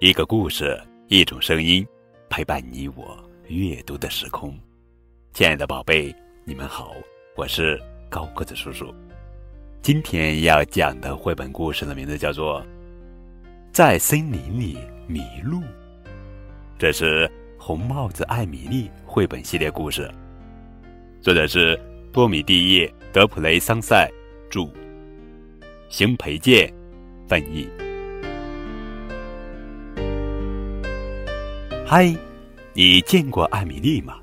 一个故事，一种声音，陪伴你我阅读的时空。亲爱的宝贝，你们好，我是高个子叔叔。今天要讲的绘本故事的名字叫做《在森林里迷路》，这是《红帽子艾米丽》绘本系列故事，作者是多米蒂叶·德普雷桑塞著，邢培建翻译。嗨，你见过艾米丽吗？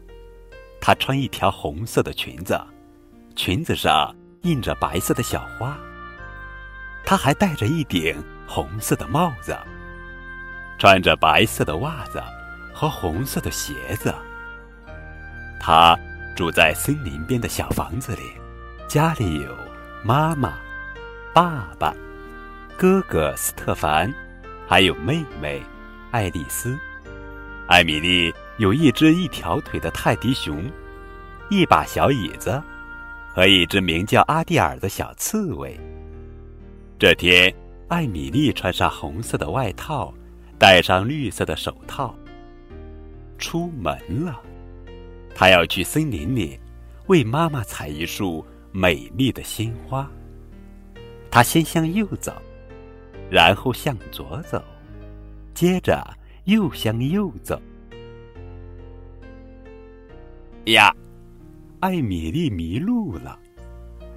她穿一条红色的裙子，裙子上印着白色的小花。她还戴着一顶红色的帽子，穿着白色的袜子和红色的鞋子。她住在森林边的小房子里，家里有妈妈、爸爸、哥哥斯特凡，还有妹妹爱丽丝。艾米丽有一只一条腿的泰迪熊，一把小椅子，和一只名叫阿蒂尔的小刺猬。这天，艾米丽穿上红色的外套，戴上绿色的手套，出门了。她要去森林里，为妈妈采一束美丽的鲜花。她先向右走，然后向左走，接着。又向右走。呀，艾米丽迷路了。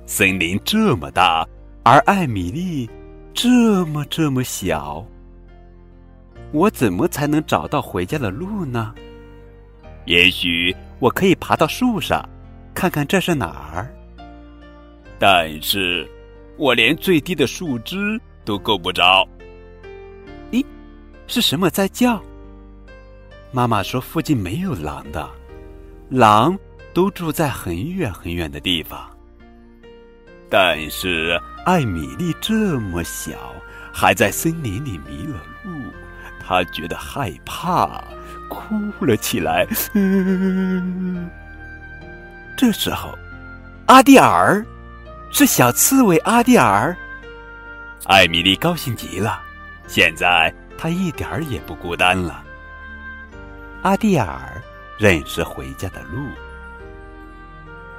森林这么大，而艾米丽这么这么小。我怎么才能找到回家的路呢？也许我可以爬到树上，看看这是哪儿。但是，我连最低的树枝都够不着。是什么在叫？妈妈说附近没有狼的，狼都住在很远很远的地方。但是艾米丽这么小，还在森林里迷了路，她觉得害怕，哭了起来。这时候，阿蒂尔，是小刺猬阿蒂尔。艾米丽高兴极了，现在。他一点儿也不孤单了。阿蒂尔认识回家的路。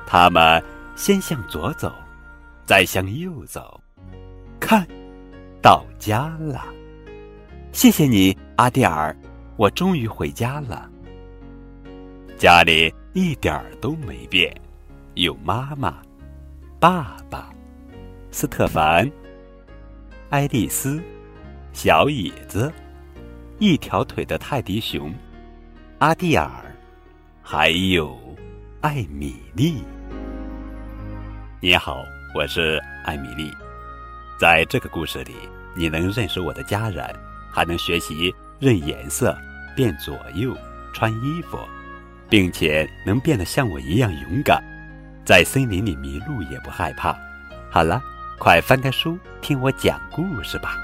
他们先向左走，再向右走，看，到家了。谢谢你，阿蒂尔，我终于回家了。家里一点儿都没变，有妈妈、爸爸、斯特凡、爱丽丝。小椅子，一条腿的泰迪熊，阿蒂尔，还有艾米丽。你好，我是艾米丽。在这个故事里，你能认识我的家人，还能学习认颜色、变左右、穿衣服，并且能变得像我一样勇敢，在森林里迷路也不害怕。好了，快翻开书，听我讲故事吧。